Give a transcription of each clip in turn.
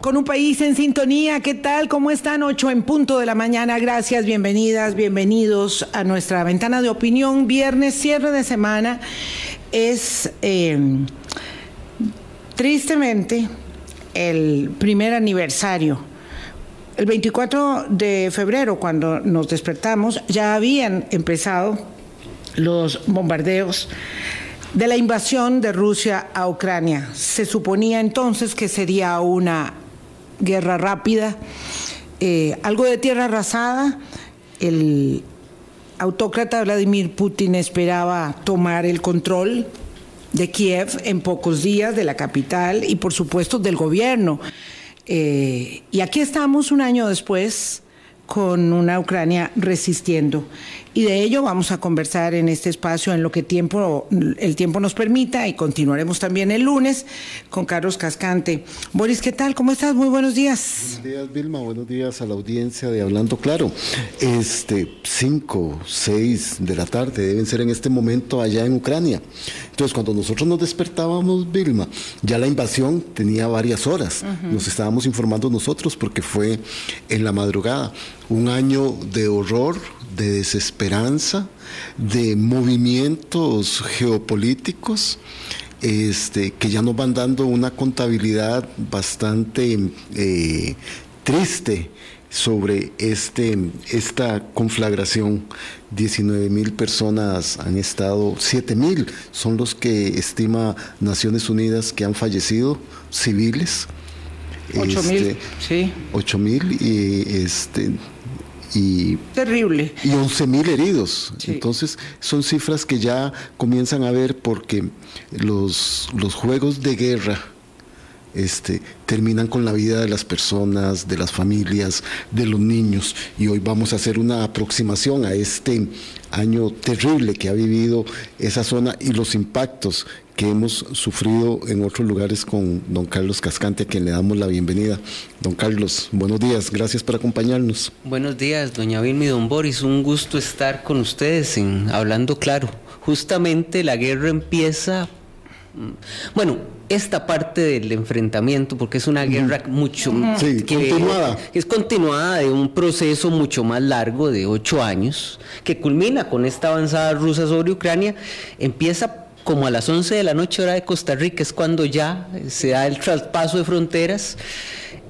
con un país en sintonía. ¿Qué tal? ¿Cómo están? Ocho en punto de la mañana. Gracias, bienvenidas, bienvenidos a nuestra ventana de opinión. Viernes, cierre de semana. Es eh, tristemente el primer aniversario. El 24 de febrero, cuando nos despertamos, ya habían empezado los bombardeos de la invasión de Rusia a Ucrania. Se suponía entonces que sería una guerra rápida, eh, algo de tierra arrasada. El autócrata Vladimir Putin esperaba tomar el control de Kiev en pocos días, de la capital y por supuesto del gobierno. Eh, y aquí estamos un año después con una Ucrania resistiendo. Y de ello vamos a conversar en este espacio en lo que tiempo, el tiempo nos permita y continuaremos también el lunes con Carlos Cascante. Boris, ¿qué tal? ¿Cómo estás? Muy buenos días. Buenos días, Vilma. Buenos días a la audiencia de Hablando Claro. Este, 5, 6 de la tarde deben ser en este momento allá en Ucrania. Entonces, cuando nosotros nos despertábamos, Vilma, ya la invasión tenía varias horas. Nos estábamos informando nosotros porque fue en la madrugada. Un año de horror, de desesperanza, de movimientos geopolíticos. Este, que ya nos van dando una contabilidad bastante eh, triste sobre este, esta conflagración. 19 mil personas han estado, 7 mil son los que estima Naciones Unidas que han fallecido, civiles. 8 mil, este, sí. 8 mil y este y terrible. y 11 mil heridos. Entonces son cifras que ya comienzan a ver porque los, los juegos de guerra este, terminan con la vida de las personas, de las familias, de los niños. Y hoy vamos a hacer una aproximación a este año terrible que ha vivido esa zona y los impactos que hemos sufrido en otros lugares con don Carlos Cascante, a quien le damos la bienvenida. Don Carlos, buenos días, gracias por acompañarnos. Buenos días, doña Vilma y don Boris, un gusto estar con ustedes en Hablando Claro. Justamente la guerra empieza, mm, bueno, esta parte del enfrentamiento, porque es una guerra mucho sí, continuada. es continuada de un proceso mucho más largo de ocho años, que culmina con esta avanzada rusa sobre Ucrania, empieza como a las 11 de la noche hora de Costa Rica, es cuando ya se da el traspaso de fronteras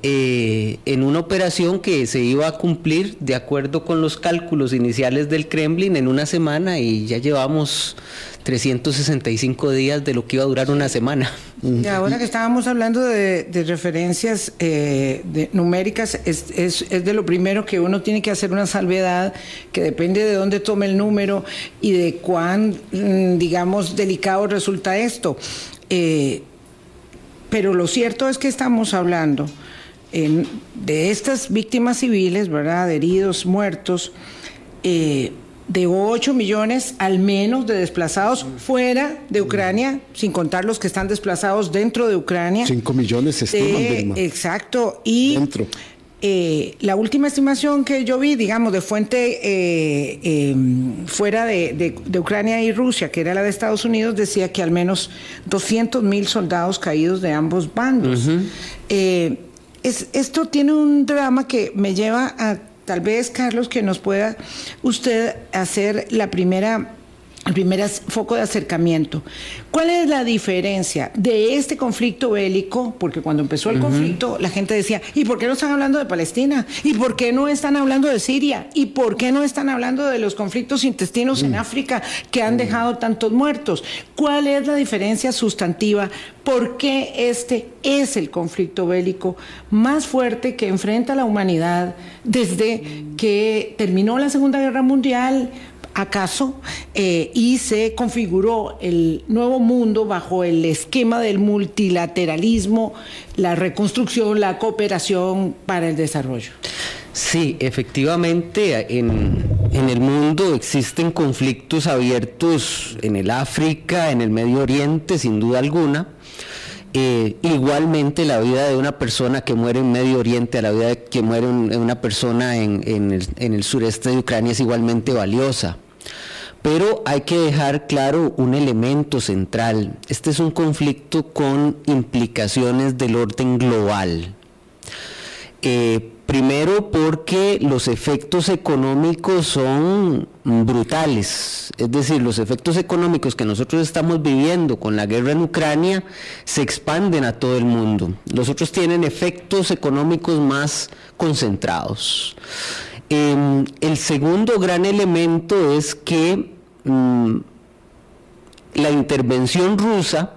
eh, en una operación que se iba a cumplir de acuerdo con los cálculos iniciales del Kremlin en una semana y ya llevamos 365 días de lo que iba a durar una semana. Y ahora que estábamos hablando de, referencias eh, numéricas, es, de lo primero que uno tiene que hacer una salvedad, que depende de dónde tome el número y de cuán, mm, digamos, delicado resulta esto. Eh, pero lo cierto es que estamos hablando de estas víctimas civiles, ¿verdad? De heridos, muertos, eh, de 8 millones al menos de desplazados fuera de Ucrania, sin contar los que están desplazados dentro de Ucrania. 5 millones se estiman. exacto. Y dentro. Eh, la última estimación que yo vi, digamos, de fuente eh, em, fuera de, Ucrania y Rusia, que era la de Estados Unidos, decía que al menos 200 mil soldados caídos de ambos bandos esto tiene un drama que me lleva a, tal vez, Carlos, que nos pueda usted hacer la primera el primer foco de acercamiento. ¿Cuál es la diferencia de este conflicto bélico? Porque cuando empezó el conflicto, la gente decía, ¿y por qué no están hablando de Palestina? ¿Y por qué no están hablando de Siria? ¿Y por qué no están hablando de los conflictos intestinos en mm. África que han dejado tantos muertos? ¿Cuál es la diferencia sustantiva? ¿Por qué este es el conflicto bélico más fuerte que enfrenta la humanidad desde que terminó la Segunda Guerra Mundial? Acaso, eh, y se configuró el nuevo mundo bajo el esquema del multilateralismo, la reconstrucción, la cooperación para el desarrollo. Sí, efectivamente, en, el mundo existen conflictos abiertos en el África, en el Medio Oriente, sin duda alguna. Eh, igualmente la vida de una persona que muere en Medio Oriente a la vida de que muere una persona en, el, en el sureste de Ucrania es igualmente valiosa. Pero hay que dejar claro un elemento central. Este es un conflicto con implicaciones del orden global. Eh, primero porque los efectos económicos son brutales, es decir, los efectos económicos que nosotros estamos viviendo con la guerra en Ucrania se expanden a todo el mundo. Los otros tienen efectos económicos más concentrados. Em, el segundo gran elemento es que mm, la intervención rusa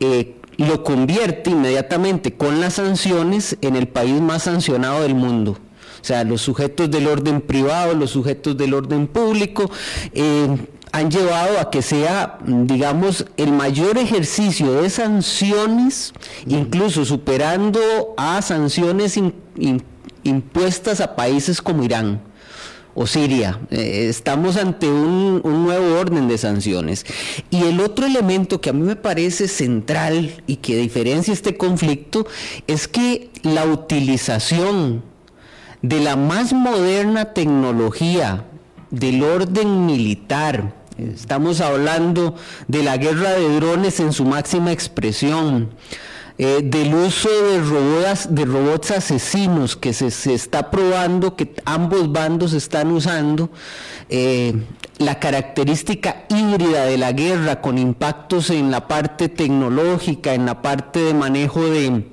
eh, lo convierte inmediatamente con las sanciones en el país más sancionado del mundo. O sea, los sujetos del orden privado, los sujetos del orden público, eh, han llevado a que sea, digamos, el mayor ejercicio de sanciones, incluso superando a sanciones impuestas a países como Irán o Siria. Eh, estamos ante un, nuevo orden de sanciones. Y el otro elemento que a mí me parece central y que diferencia este conflicto es que la utilización de la más moderna tecnología del orden militar, estamos hablando de la guerra de drones en su máxima expresión, eh, del uso de robots, de robots asesinos que se, está probando que ambos bandos están usando, eh, la característica híbrida de la guerra con impactos en la parte tecnológica, en la parte de manejo de,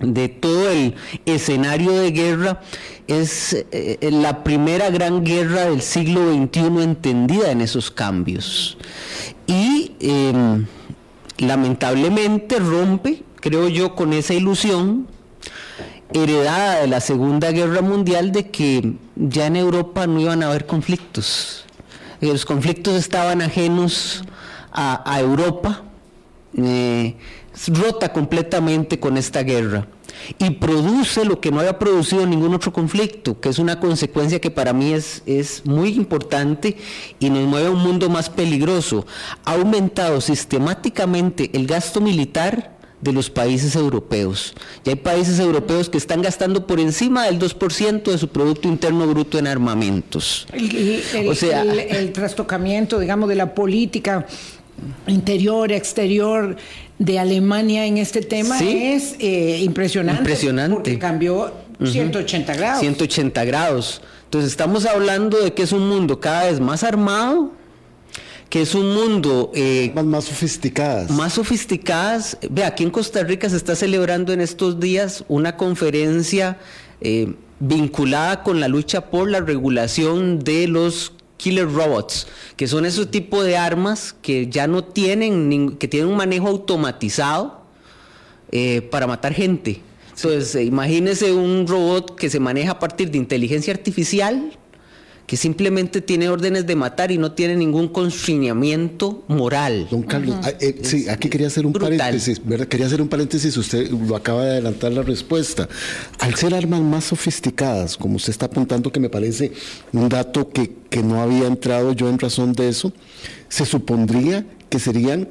de todo el escenario de guerra, es eh, la primera gran guerra del siglo XXI entendida en esos cambios. Y em, lamentablemente rompe creo yo, con esa ilusión heredada de la Segunda Guerra Mundial de que ya en Europa no iban a haber conflictos. Los conflictos estaban ajenos a, Europa, eh, rota completamente con esta guerra y produce lo que no había producido ningún otro conflicto, que es una consecuencia que para mí es, es muy importante y nos mueve a un mundo más peligroso. Ha aumentado sistemáticamente el gasto militar de los países europeos. Ya hay países europeos que están gastando por encima del 2% de su Producto Interno Bruto en armamentos. El, o sea, el, trastocamiento, digamos, de la política interior, exterior de Alemania en este tema es eh, impresionante. Impresionante. Porque cambió 180 grados. 180 grados. Entonces estamos hablando de que es un mundo cada vez más armado, que es un mundo... Eh, más, sofisticadas. Más sofisticadas. Ve, aquí en Costa Rica se está celebrando en estos días una conferencia eh, vinculada con la lucha por la regulación de los killer robots, que son esos tipos de armas que ya no tienen, que tienen un manejo automatizado eh, para matar gente. Entonces, imagínese un robot que se maneja a partir de inteligencia artificial, que simplemente tiene órdenes de matar y no tiene ningún constreñimiento moral. Don Carlos, ah, eh, sí, aquí quería hacer un paréntesis, ¿verdad? Quería hacer un paréntesis, usted lo acaba de adelantar la respuesta. Al ser armas más sofisticadas, como usted está apuntando, que me parece un dato que, que no había entrado yo en razón de eso, se supondría que serían,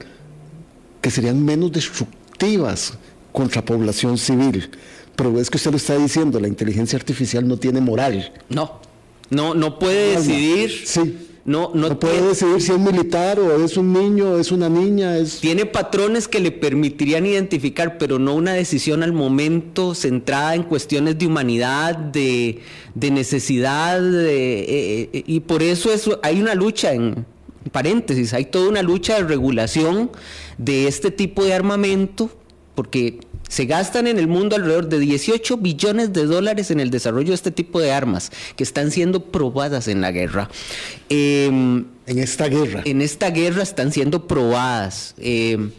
que serían menos destructivas contra población civil. Pero es que usted lo está diciendo, la inteligencia artificial no tiene moral. No. No, no puede decidir. Sí. No, no, puede decidir si es militar o es un niño o es una niña. Es... Tiene patrones que le permitirían identificar, pero no una decisión al momento centrada en cuestiones de humanidad, de, necesidad, eh, eh, y por eso hay una lucha en paréntesis, hay toda una lucha de regulación de este tipo de armamento, porque se gastan en el mundo alrededor de 18 billones de dólares en el desarrollo de este tipo de armas que están siendo probadas en la guerra. Em, en esta guerra. En esta guerra están siendo probadas em,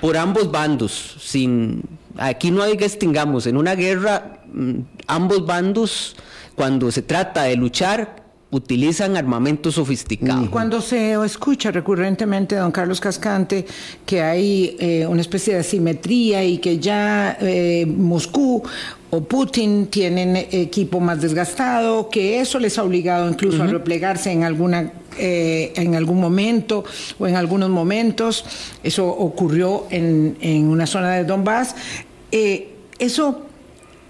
por ambos bandos. Sin, aquí no hay que extingamos. En una guerra, mm, ambos bandos, cuando se trata de luchar, utilizan armamento sofisticado. Cuando se escucha recurrentemente, don Carlos Cascante, que hay eh, una especie de asimetría y que ya eh, Moscú o Putin tienen equipo más desgastado, que eso les ha obligado incluso a replegarse en alguna eh, en algún momento o en algunos momentos. Eso ocurrió en, en una zona de Donbass. eso,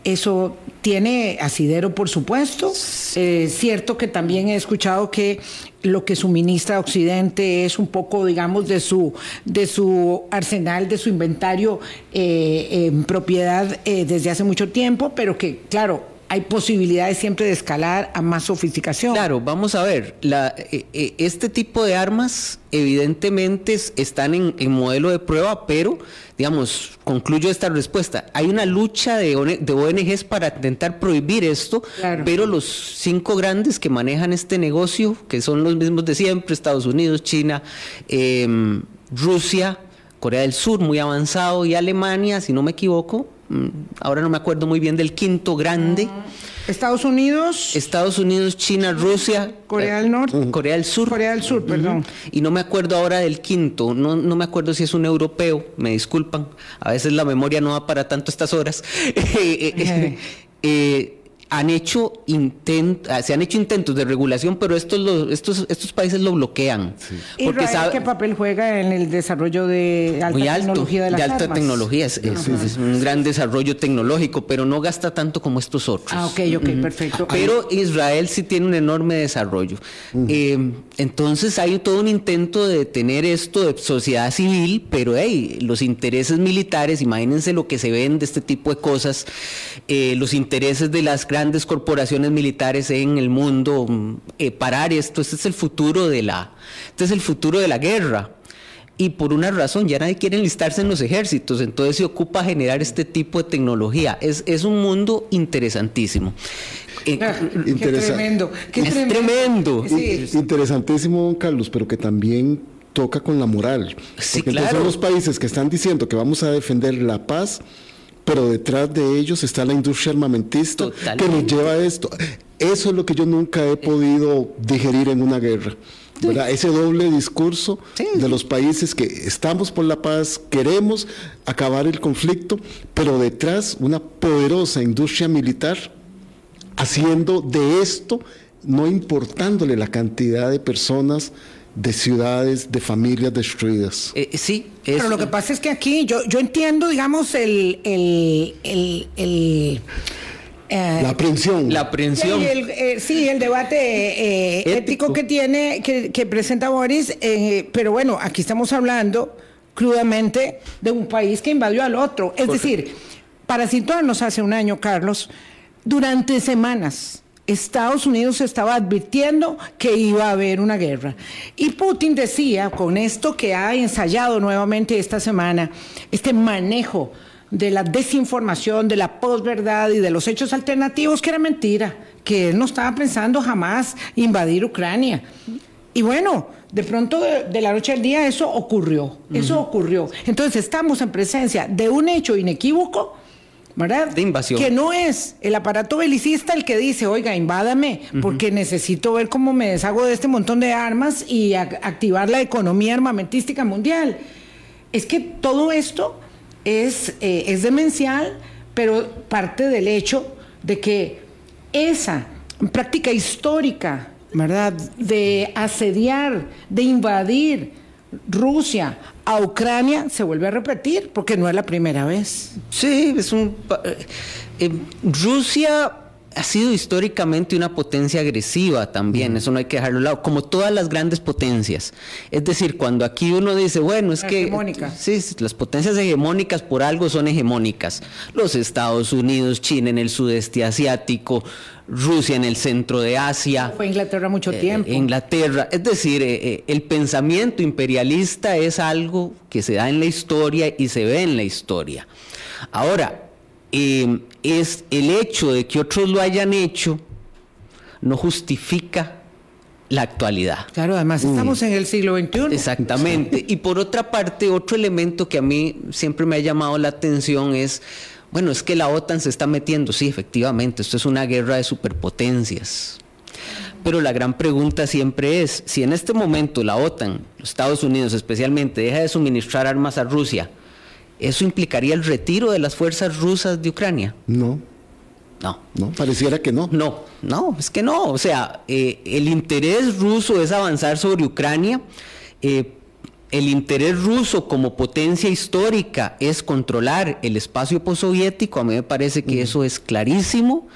eso tiene asidero, por supuesto. Es cierto que también he escuchado que lo que suministra Occidente es un poco, digamos, de su, de su arsenal, de su inventario eh, en propiedad eh, desde hace mucho tiempo, pero que, claro, hay posibilidades siempre de escalar a más sofisticación. Claro, vamos a ver, la, eh, eh, este tipo de armas evidentemente están en, modelo de prueba, pero, digamos, concluyo esta respuesta. Hay una lucha de, ONGs para intentar prohibir esto, pero los cinco grandes que manejan este negocio, que son los mismos de siempre, Estados Unidos, China, em, Rusia, Corea del Sur, muy avanzado, y Alemania, si no me equivoco, ahora no me acuerdo muy bien del quinto grande. Estados Unidos. Estados Unidos, China, Rusia. Corea del Norte. Corea del Sur. Corea del Sur, perdón. Y no me acuerdo ahora del quinto, no, no me acuerdo si es un europeo, me disculpan. A veces la memoria no va para tanto estas horas. eh, eh han hecho intent, ah, se han hecho intentos de regulación, pero estos, estos, estos países lo bloquean. Porque sabe, qué papel juega en el desarrollo de alta tecnología de las de alta tecnología, es, un gran desarrollo tecnológico, pero no gasta tanto como estos otros. Ah, ok, ok, perfecto. Pero Israel sí tiene un enorme desarrollo. Eh, entonces hay todo un intento de tener esto de sociedad civil, pero hey, los intereses militares, imagínense lo que se ven de este tipo de cosas, eh, los intereses de las grandes grandes corporaciones militares en el mundo eh, parar esto. Este es el futuro de la, este es el futuro de la guerra. Y por una razón, ya nadie quiere enlistarse en los ejércitos, entonces se ocupa generar este tipo de tecnología. Es, es un mundo interesantísimo. Eh, ah, qué tremendo, qué es tremendo. Interesantísimo, don Carlos, pero que también toca con la moral. Sí, claro. son los países que están diciendo que vamos a defender la paz pero detrás de ellos está la industria armamentista que nos lleva a esto. Eso es lo que yo nunca he podido digerir en una guerra. Ese doble discurso de los países que estamos por la paz, queremos acabar el conflicto, pero detrás una poderosa industria militar haciendo de esto, no importándole la cantidad de personas de ciudades, de familias destruidas. Eh, sí. Pero lo que pasa es que aquí yo, yo entiendo, digamos, el... el, el, el eh, la aprehensión. La aprehensión. Sí, el, eh, sí, el debate ético. que tiene, que, que presenta Boris, pero bueno, aquí estamos hablando crudamente de un país que invadió al otro. Es decir, para situarnos hace un año, Carlos, durante semanas Estados Unidos estaba advirtiendo que iba a haber una guerra. Y Putin decía, con esto que ha ensayado nuevamente esta semana, este manejo de la desinformación, de la posverdad y de los hechos alternativos, que era mentira, que él no estaba pensando jamás invadir Ucrania. Y bueno, de pronto de, la noche al día eso ocurrió, eso ocurrió. Entonces estamos en presencia de un hecho inequívoco ¿verdad? De invasión. Que no es el aparato belicista el que dice, oiga, invádame, porque necesito ver cómo me deshago de este montón de armas y activar la economía armamentística mundial. Es que todo esto es, eh, es demencial, pero parte del hecho de que esa práctica histórica, ¿verdad? De asediar, de invadir Rusia, a Ucrania se vuelve a repetir, porque no es la primera vez. Sí, es un... Eh, eh, Rusia ha sido históricamente una potencia agresiva también, eso no hay que dejarlo a lado, como todas las grandes potencias. Es decir, cuando aquí uno dice, bueno, es que... Sí, las potencias hegemónicas por algo son hegemónicas. Los Estados Unidos, China en el sudeste asiático, Rusia en el centro de Asia. Fue Inglaterra mucho eh, tiempo. Inglaterra. Es decir, eh, eh, el pensamiento imperialista es algo que se da en la historia y se ve en la historia. Ahora, es el hecho de que otros lo hayan hecho no justifica la actualidad. Claro, además estamos en el siglo XXI. Exactamente. Y por otra parte, otro elemento que a mí siempre me ha llamado la atención es bueno, es que la OTAN se está metiendo, sí, efectivamente, esto es una guerra de superpotencias. Pero la gran pregunta siempre es, si en este momento la OTAN, los Estados Unidos especialmente, deja de suministrar armas a Rusia, ¿eso implicaría el retiro de las fuerzas rusas de Ucrania? No. No. No, pareciera que no. No, no, es que no. O sea, eh, el interés ruso es avanzar sobre Ucrania. Eh, el interés ruso como potencia histórica es controlar el espacio postsoviético, a mí me parece que eso es clarísimo.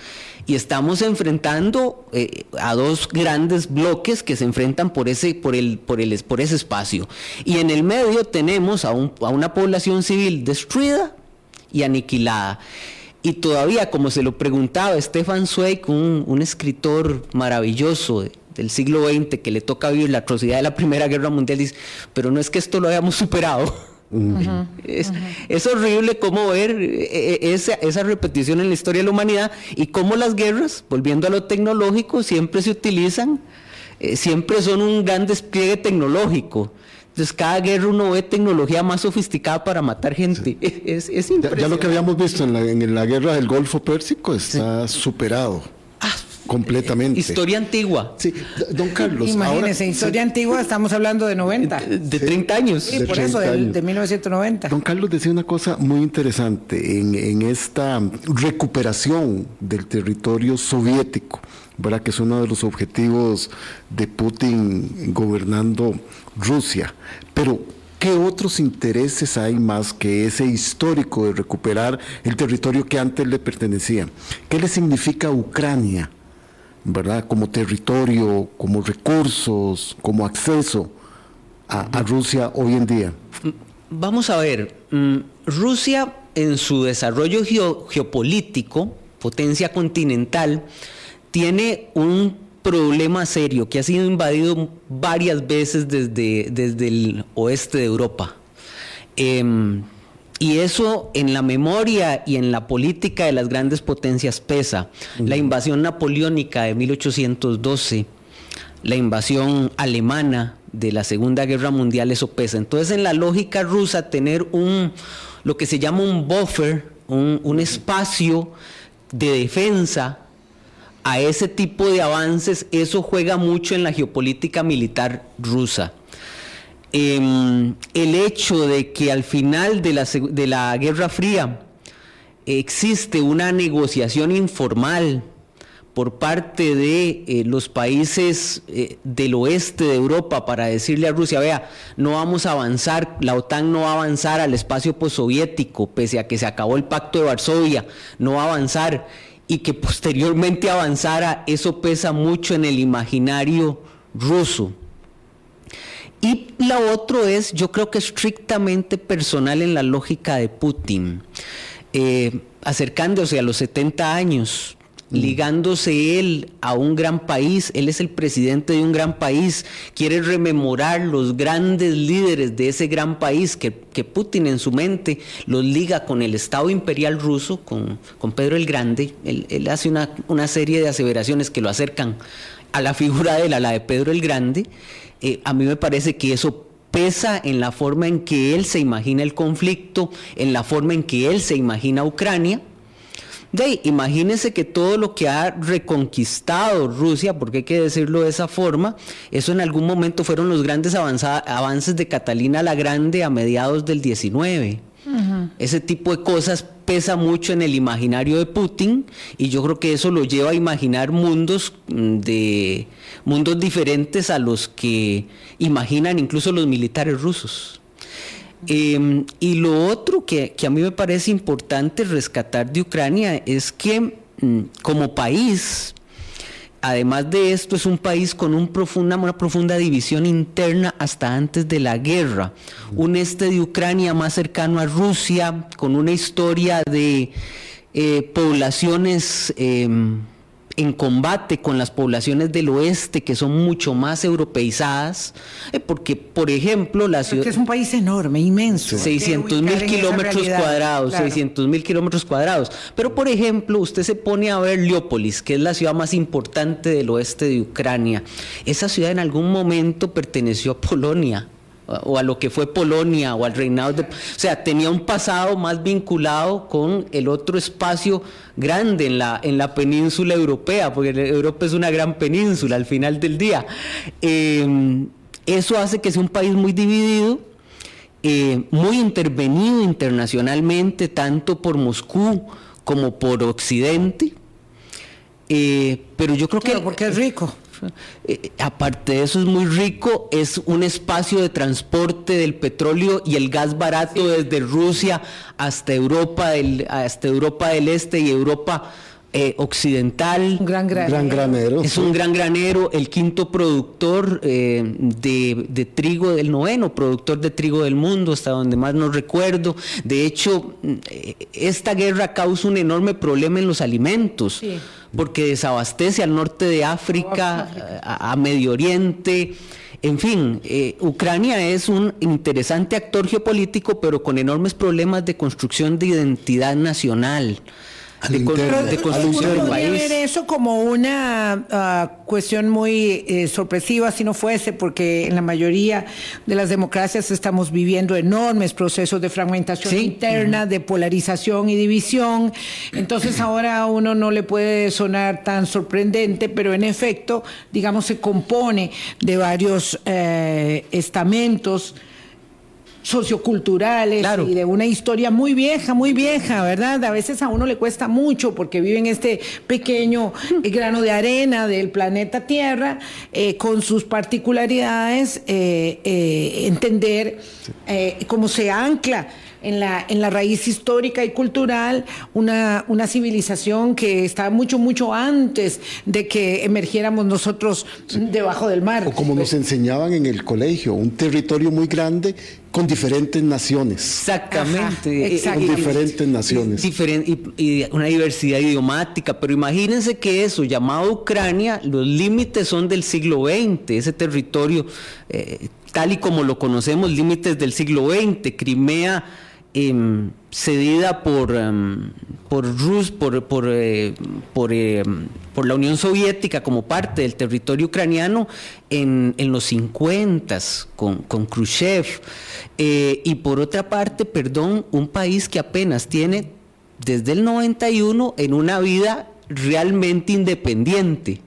Y estamos enfrentando eh, a dos grandes bloques que se enfrentan por ese, por el, por el, por ese espacio. Y en el medio tenemos a, a una población civil destruida y aniquilada. Y todavía, como se lo preguntaba Stefan Zweig, un, un escritor maravilloso del siglo XX que le toca vivir la atrocidad de la Primera Guerra Mundial, dice, pero no es que esto lo hayamos superado. es, horrible cómo ver eh, eh, esa, repetición en la historia de la humanidad y cómo las guerras, volviendo a lo tecnológico, siempre se utilizan, eh, siempre son un gran despliegue tecnológico. Entonces, cada guerra uno ve tecnología más sofisticada para matar gente. Es, es ya, lo que habíamos visto en la, en la guerra del Golfo Pérsico está superado. Ah, Completamente. Historia antigua. Sí, don Carlos. Imagínese, historia antigua, estamos hablando de 90. De, 30 años. Sí, por eso, de, 1990. Don Carlos decía una cosa muy interesante en, en esta recuperación del territorio soviético, ¿verdad? que es uno de los objetivos de Putin gobernando Rusia. Pero, ¿qué otros intereses hay más que ese histórico de recuperar el territorio que antes le pertenecía? ¿Qué le significa Ucrania? ¿Verdad? Como territorio, como recursos, como acceso a, Rusia hoy en día? Vamos a ver, mm, Rusia en su desarrollo geopolítico, potencia continental, tiene un problema serio que ha sido invadido varias veces desde, desde el oeste de Europa. Em, y eso en la memoria y en la política de las grandes potencias pesa. La invasión napoleónica de 1812, la invasión alemana de la Segunda Guerra Mundial, eso pesa. Entonces en la lógica rusa tener un, lo que se llama un buffer, un, un espacio de defensa a ese tipo de avances, eso juega mucho en la geopolítica militar rusa. Em, el hecho de que al final de la, de la Guerra Fría existe una negociación informal por parte de eh, los países eh, del oeste de Europa para decirle a Rusia, vea, no vamos a avanzar, la OTAN no va a avanzar al espacio postsoviético, pese a que se acabó el pacto de Varsovia, no va a avanzar, y que posteriormente avanzara, eso pesa mucho en el imaginario ruso. Y la otra es, yo creo que estrictamente personal en la lógica de Putin, eh, acercándose a los 70 años, mm. ligándose él a un gran país, él es el presidente de un gran país, quiere rememorar los grandes líderes de ese gran país que, Putin en su mente los liga con el Estado imperial ruso, con, Pedro el Grande, él, hace una, una, serie de aseveraciones que lo acercan a la figura de él, a la de Pedro el Grande, eh, a mí me parece que eso pesa en la forma en que él se imagina el conflicto, en la forma en que él se imagina Ucrania. De imagínense que todo lo que ha reconquistado Rusia, porque hay que decirlo de esa forma, eso en algún momento fueron los grandes avances de Catalina la Grande a mediados del 19. Ese tipo de cosas pesa mucho en el imaginario de Putin y yo creo que eso lo lleva a imaginar mundos mm, de mundos diferentes a los que imaginan incluso los militares rusos. Em, y lo otro que, que, a mí me parece importante rescatar de Ucrania es que mm, como país Además de esto, es un país con un profunda, una profunda división interna hasta antes de la guerra. Un este de Ucrania más cercano a Rusia, con una historia de eh, poblaciones... Em, en combate con las poblaciones del oeste que son mucho más europeizadas, eh, porque, por ejemplo, la ciudad... es un país enorme, inmenso. 600 mil kilómetros cuadrados, 600 mil kilómetros cuadrados. Pero, por ejemplo, usted se pone a ver Leópolis, que es la ciudad más importante del oeste de Ucrania. Esa ciudad en algún momento perteneció a Polonia o a lo que fue Polonia o al reinado de... O sea, tenía un pasado más vinculado con el otro espacio grande en la, en la península europea, porque Europa es una gran península al final del día. Em, eso hace que sea un país muy dividido, eh, muy intervenido internacionalmente, tanto por Moscú como por Occidente. Eh, pero yo creo que... porque es rico. Eh, aparte de eso es muy rico, es un espacio de transporte del petróleo y el gas barato desde Rusia hasta Europa, del, hasta Europa del Este y Europa eh, occidental. Un gran granero. Gran granero. Es un gran granero, el quinto productor eh, de, de trigo, el noveno productor de trigo del mundo, hasta donde más no recuerdo. De hecho, eh, esta guerra causa un enorme problema en los alimentos, Sí. Porque desabastece al norte de África, a, a Medio Oriente. En fin, eh, Ucrania es un interesante actor geopolítico, pero con enormes problemas de construcción de identidad nacional. De, interno, de construcción del país. ver eso como una ah, cuestión muy eh, sorpresiva si no fuese, porque en la mayoría de las democracias estamos viviendo enormes procesos de fragmentación Sí. interna, de polarización y división. Entonces ahora a uno no le puede sonar tan sorprendente, pero en efecto, digamos, se compone de varios eh, estamentos socioculturales Claro. y de una historia muy vieja, muy vieja, ¿verdad? A veces a uno le cuesta mucho porque vive en este pequeño eh, grano de arena del planeta Tierra, eh, con sus particularidades, eh, eh, entender cómo se ancla en la, en la raíz histórica y cultural una, una civilización que está mucho, mucho antes de que emergiéramos nosotros debajo del mar. O como nos enseñaban en el colegio, un territorio muy grande con diferentes naciones. Exactamente. Ajá, Eh, eh, Con diferentes naciones. Y una diversidad idiomática, pero imagínense que eso, llamado Ucrania, los límites son del siglo XX, ese territorio, eh, tal y como lo conocemos, límites del siglo XX, Crimea em, cedida por, em, por Rus, por, por, eh, por, em, por la Unión Soviética como parte del territorio ucraniano en, en los 50 con, con Khrushchev. Eh, y por otra parte, perdón, un país que apenas tiene desde el 91 en una vida realmente independiente.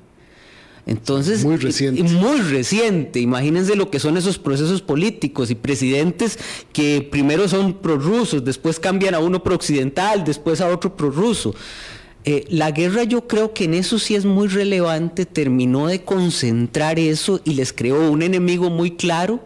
Entonces, Muy reciente. muy reciente. Imagínense lo que son esos procesos políticos y presidentes que primero son prorrusos, después cambian a uno prooccidental, después a otro prorruso. Eh, la guerra yo creo que en eso sí es muy relevante, terminó de concentrar eso y les creó un enemigo muy claro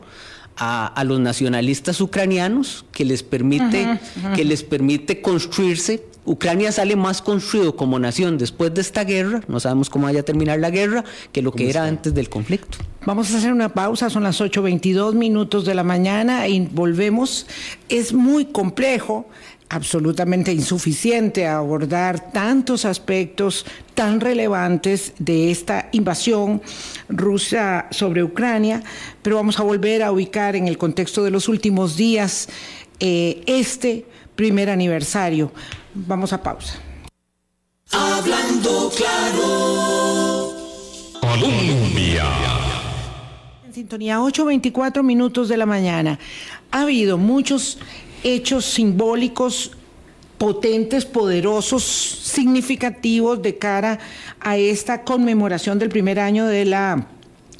a, a los nacionalistas ucranianos que les permite, que les permite construirse. Ucrania sale más construido como nación después de esta guerra, no sabemos cómo vaya a terminar la guerra, que lo que era antes del conflicto. Vamos a hacer una pausa, son las 8.22 minutos de la mañana y volvemos. Es muy complejo, absolutamente insuficiente abordar tantos aspectos tan relevantes de esta invasión rusa sobre Ucrania, pero vamos a volver a ubicar en el contexto de los últimos días eh, este primer aniversario. Vamos a pausa. Hablando claro. Colombia. En sintonía, 8.24 minutos de la mañana. Ha habido muchos hechos simbólicos potentes, poderosos, significativos de cara a esta conmemoración del primer año de la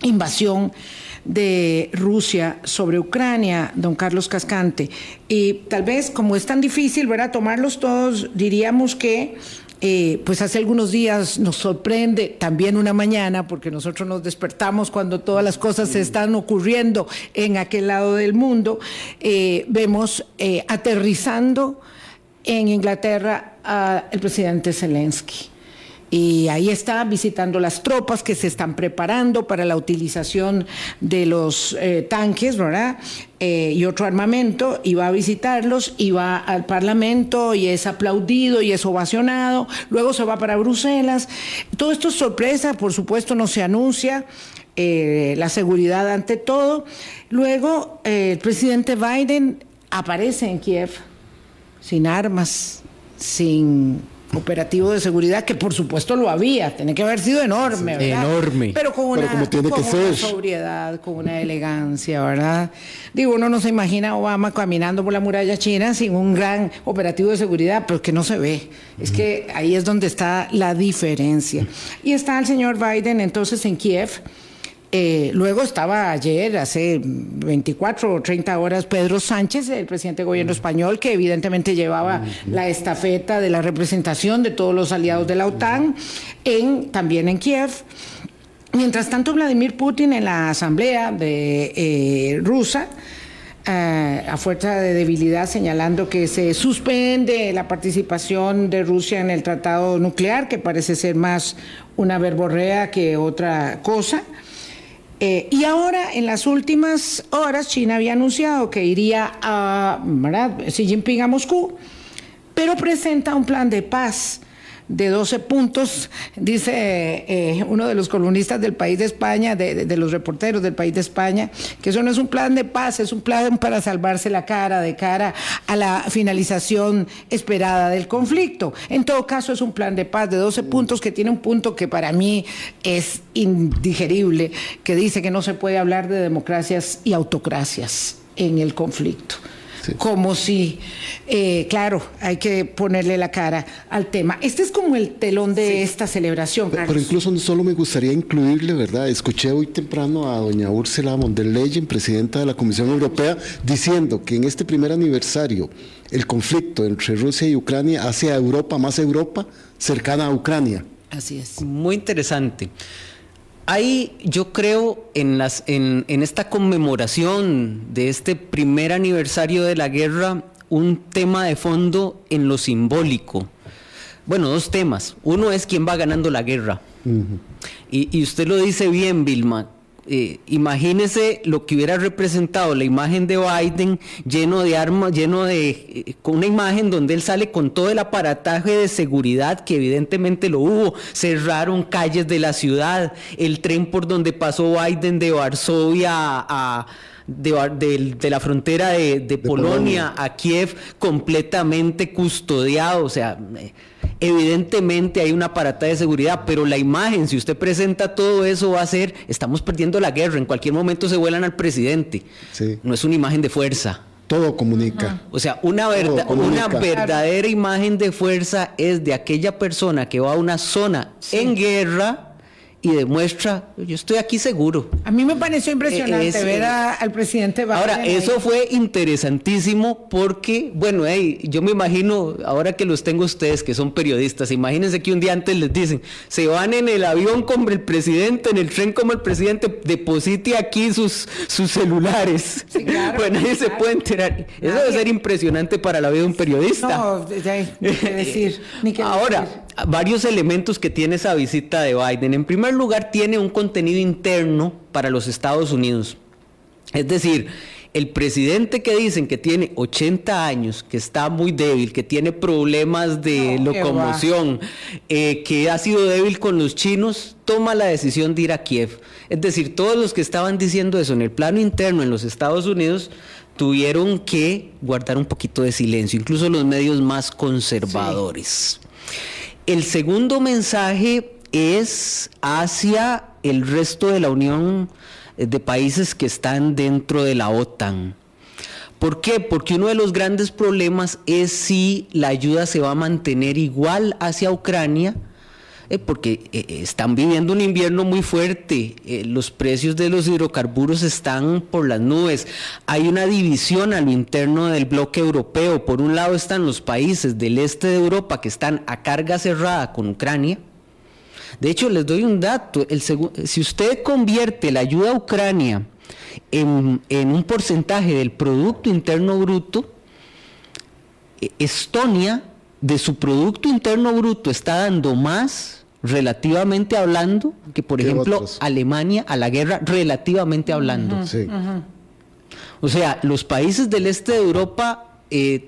invasión de Rusia sobre Ucrania, don Carlos Cascante. Y tal vez, como es tan difícil, ¿verdad?, tomarlos todos, diríamos que eh, pues hace algunos días nos sorprende también una mañana, porque nosotros nos despertamos cuando todas las cosas se están ocurriendo en aquel lado del mundo, eh, vemos eh, aterrizando en Inglaterra al presidente Zelensky. Y ahí está visitando las tropas que se están preparando para la utilización de los eh, tanques, ¿verdad? Eh, y otro armamento, y va a visitarlos, y va al Parlamento, y es aplaudido, y es ovacionado, luego se va para Bruselas. Todo esto es sorpresa, por supuesto no se anuncia, eh, la seguridad ante todo. Luego el presidente Biden aparece en Kiev sin armas, sin operativo de seguridad, que por supuesto lo había, tiene que haber sido enorme, ¿verdad? Enorme. Pero con una, Pero como tiene con que una ser. sobriedad, con una elegancia, ¿verdad? Digo, uno no se imagina a Obama caminando por la muralla china sin un gran operativo de seguridad, pero que no se ve. Es que ahí es donde está la diferencia. Y está el señor Biden entonces en Kiev. Eh, luego estaba ayer, hace 24 o 30 horas, Pedro Sánchez, el presidente del gobierno español, que evidentemente llevaba la estafeta de la representación de todos los aliados de la OTAN, en, también en Kiev. Mientras tanto, Vladimir Putin en la asamblea de eh, rusa, eh, a fuerza de debilidad, señalando que se suspende la participación de Rusia en el tratado nuclear, que parece ser más una verborrea que otra cosa. Eh, y ahora, en las últimas horas, China había anunciado que iría a. Xi Jinping a Moscú, pero presenta un plan de paz de 12 puntos, dice eh, uno de los columnistas del país de España, de, de, los reporteros del país de España, que eso no es un plan de paz, es un plan para salvarse la cara de cara a la finalización esperada del conflicto. En todo caso, es un plan de paz de 12 puntos que tiene un punto que para mí es indigerible, que dice que no se puede hablar de democracias y autocracias en el conflicto. Sí. Como si, eh, claro, hay que ponerle la cara al tema. Este es como el telón de sí. esta celebración. Carlos. Pero incluso solo me gustaría incluirle, ¿verdad? Escuché hoy temprano a doña Úrsula von der Leyen, presidenta de la Comisión Europea, diciendo que en este primer aniversario el conflicto entre Rusia y Ucrania hace a Europa más Europa cercana a Ucrania. Así es. Muy interesante. Hay, yo creo, en, las, en, en, esta conmemoración de este primer aniversario de la guerra, un tema de fondo en lo simbólico. Bueno, dos temas. Uno es quién va ganando la guerra. Uh -huh. y, y, usted lo dice bien, Vilma. Eh, imagínese lo que hubiera representado la imagen de Biden lleno de armas, lleno de eh, con una imagen donde él sale con todo el aparataje de seguridad que evidentemente lo hubo, cerraron calles de la ciudad, el tren por donde pasó Biden de Varsovia a, a de, de, de, la frontera de, de Polonia, Polonia, a Kiev completamente custodiado, o sea, evidentemente hay un aparato de seguridad, pero la imagen, si usted presenta todo eso, va a ser, estamos perdiendo la guerra, en cualquier momento se vuelan al presidente. Sí. No es una imagen de fuerza. Todo comunica. O sea, una, una verdadera imagen de fuerza es de aquella persona que va a una zona sí. en guerra y demuestra, yo estoy aquí seguro. A mí me pareció impresionante es, ver a, al presidente Biden. Ahora, eso fue interesantísimo porque, bueno, hey, yo me imagino, ahora que los tengo ustedes, que son periodistas, imagínense que un día antes les dicen, se van en el avión como el presidente, en el tren como el presidente, deposite aquí sus, sus celulares. Sí, claro, bueno, nadie claro. se puede enterar. Eso debe ser impresionante para la vida de un periodista. No, ni qué decir. Ni qué ahora, decir. Varios elementos que tiene esa visita de Biden. En primer lugar, tiene un contenido interno para los Estados Unidos. Es decir, el presidente que dicen que tiene 80 años, que está muy débil, que tiene problemas de locomoción, eh, que ha sido débil con los chinos, toma la decisión de ir a Kiev. Es decir, todos los que estaban diciendo eso en el plano interno en los Estados Unidos tuvieron que guardar un poquito de silencio, incluso los medios más conservadores. Sí. El segundo mensaje es hacia el resto de la Unión de países que están dentro de la OTAN. ¿Por qué? Porque uno de los grandes problemas es si la ayuda se va a mantener igual hacia Ucrania, eh, porque eh, están viviendo un invierno muy fuerte, eh, los precios de los hidrocarburos están por las nubes, hay una división a lo interno del bloque europeo, por un lado están los países del este de Europa que están a carga cerrada con Ucrania, de hecho, les doy un dato. El si usted convierte la ayuda a Ucrania en, en, un porcentaje del Producto Interno Bruto, Estonia, de su Producto Interno Bruto, está dando más, relativamente hablando, que por ejemplo otros? Alemania a la guerra, relativamente hablando. Uh -huh. sí. uh -huh. O sea, los países del este de Europa eh,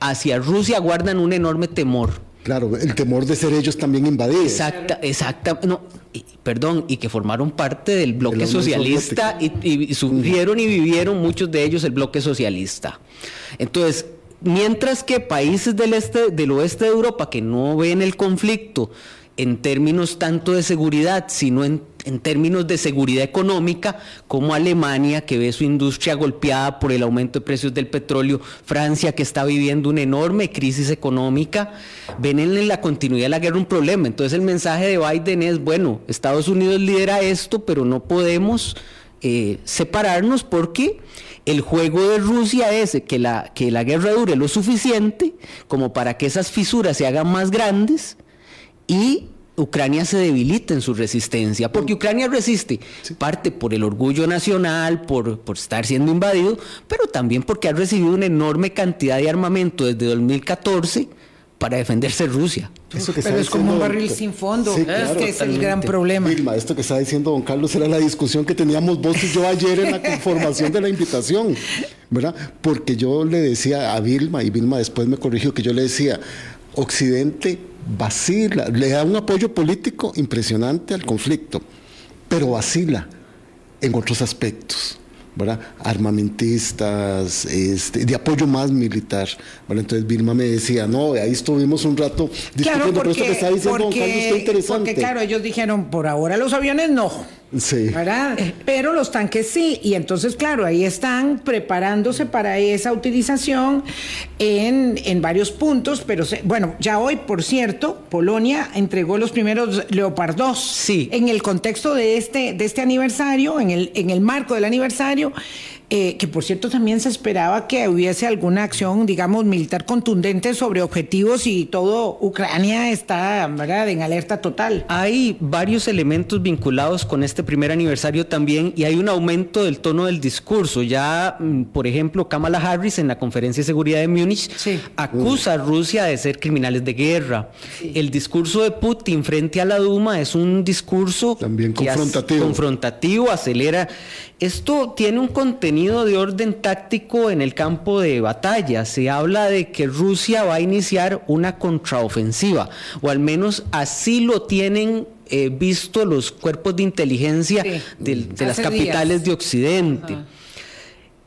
hacia Rusia guardan un enorme temor. Claro, el temor de ser ellos también invadidos. Exacta, exacta, no, y, perdón, y que formaron parte del bloque socialista y, y, y, sufrieron y vivieron muchos de ellos el bloque socialista. Entonces, mientras que países del este, del oeste de Europa que no ven el conflicto en términos tanto de seguridad, sino en, en, términos de seguridad económica, como Alemania, que ve su industria golpeada por el aumento de precios del petróleo, Francia, que está viviendo una enorme crisis económica, ven en la continuidad de la guerra un problema. Entonces el mensaje de Biden es, bueno, Estados Unidos lidera esto, pero no podemos eh, separarnos porque el juego de Rusia es que la, que la guerra dure lo suficiente como para que esas fisuras se hagan más grandes y Ucrania se debilita en su resistencia, porque Ucrania resiste, parte por el orgullo nacional, por, por estar siendo invadido, pero también porque ha recibido una enorme cantidad de armamento desde 2014 para defenderse Rusia. Eso que Pero es como un barril sin fondo. Sí, es claro, que es el gran problema. Vilma, esto que está diciendo don Carlos era la discusión que teníamos vos y yo ayer en la conformación de la invitación, ¿verdad? Porque yo le decía a Vilma, y Vilma después me corrigió, que yo le decía, Occidente vacila, le da un apoyo político impresionante al conflicto, pero vacila en otros aspectos. ¿verdad? armamentistas, este, de apoyo más militar. ¿verdad? Entonces Vilma me decía, no, ahí estuvimos un rato discutiendo, pero esto que está diciendo don Carlos está interesante. porque, claro, ellos dijeron, por ahora los aviones no. Sí. ¿verdad? Pero los tanques sí, y entonces, claro, ahí están preparándose para esa utilización en, en varios puntos, pero se- bueno, ya hoy, por cierto, Polonia entregó los primeros Leopard 2 Sí. en el contexto de este, de este aniversario, en el, en el marco del aniversario, eh, que por cierto también se esperaba que hubiese alguna acción, digamos, militar contundente sobre objetivos y todo Ucrania está, ¿verdad?, en alerta total. Hay varios elementos vinculados con este primer aniversario también y hay un aumento del tono del discurso. Ya, mm, por ejemplo, Kamala Harris en la conferencia de seguridad de Múnich Sí. acusa a Rusia de ser criminales de guerra. El discurso de Putin frente a la Duma es un discurso También confrontativo. confrontativo, acelera. Esto tiene un contenido de orden táctico en el campo de batalla. Se habla de que Rusia va a iniciar una contraofensiva, o al menos así lo tienen eh, visto los cuerpos de inteligencia Sí. de, las capitales días. de Occidente.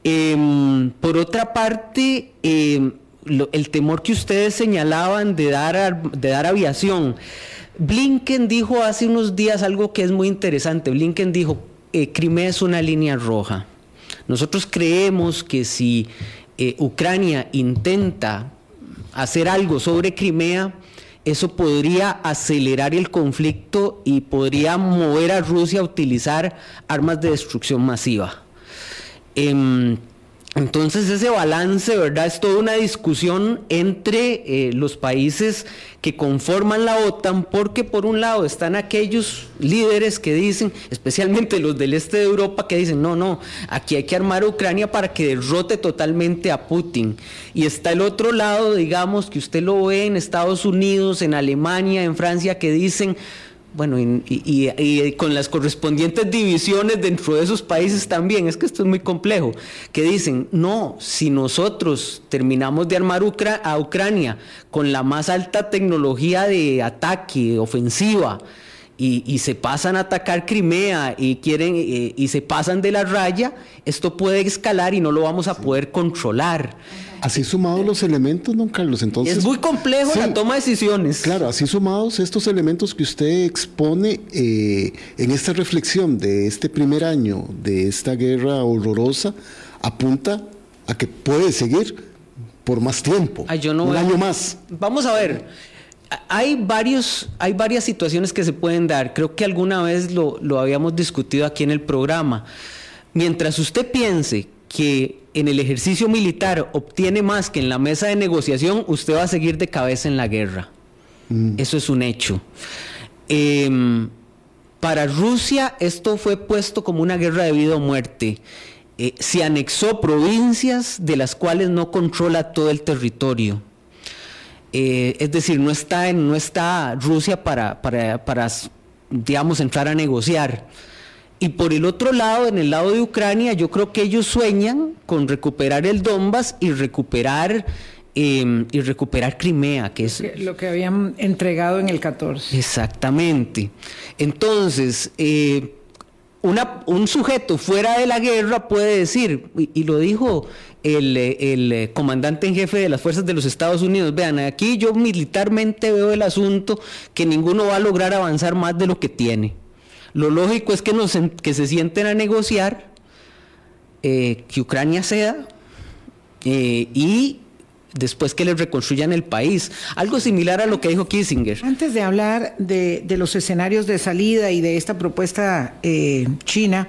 Em, por otra parte, em, lo- el temor que ustedes señalaban de dar, ar- de dar aviación. Blinken dijo hace unos días algo que es muy interesante. Blinken dijo, eh, Crimea es una línea roja. Nosotros creemos que si eh, Ucrania intenta hacer algo sobre Crimea, eso podría acelerar el conflicto y podría mover a Rusia a utilizar armas de destrucción masiva. Em, entonces ese balance, ¿verdad? Es toda una discusión entre eh, los países que conforman la OTAN, porque por un lado están aquellos líderes que dicen, especialmente los del este de Europa, que dicen, no, no, aquí hay que armar a Ucrania para que derrote totalmente a Putin. Y está el otro lado, digamos, que usted lo ve en Estados Unidos, en Alemania, en Francia, que dicen, bueno, y, y- y con las correspondientes divisiones dentro de esos países también, es que esto es muy complejo, que dicen, no, si nosotros terminamos de armar Ucra- a Ucrania con la más alta tecnología de ataque, ofensiva, y, y se pasan a atacar Crimea y quieren eh, y se pasan de la raya, esto puede escalar y no lo vamos a poder controlar. Así sumados los elementos, don Carlos, entonces... es muy complejo Sí. la toma de decisiones. Claro, así sumados estos elementos que usted expone eh, en esta reflexión de este primer año de esta guerra horrorosa, apunta a que puede seguir por más tiempo, Ay, yo no un veo- año más. Vamos a ver. Hay, varios, hay varias situaciones que se pueden dar. Creo que alguna vez lo, lo habíamos discutido aquí en el programa. Mientras usted piense que en el ejercicio militar obtiene más que en la mesa de negociación, usted va a seguir de cabeza en la guerra. Eso es un hecho. Em, para Rusia esto fue puesto como una guerra de vida o muerte. Eh, se anexó provincias de las cuales no controla todo el territorio. Eh, es decir, no está, en, no está Rusia para, para, para, digamos, entrar a negociar. Y por el otro lado, en el lado de Ucrania, yo creo que ellos sueñan con recuperar el Donbass y recuperar, eh, y recuperar Crimea, que es, Lo que habían entregado en el 14. Exactamente. Entonces, eh, un sujeto fuera de la guerra puede decir, y, lo dijo el, el, eh, comandante en jefe de las fuerzas de los Estados Unidos, vean, aquí yo militarmente veo el asunto que ninguno va a lograr avanzar más de lo que tiene. Lo lógico es que, nos, que se sienten a negociar, eh, que Ucrania ceda eh, y después que les reconstruyan el país. Algo similar a lo que dijo Kissinger. Antes de hablar de, de los escenarios de salida y de esta propuesta eh, china,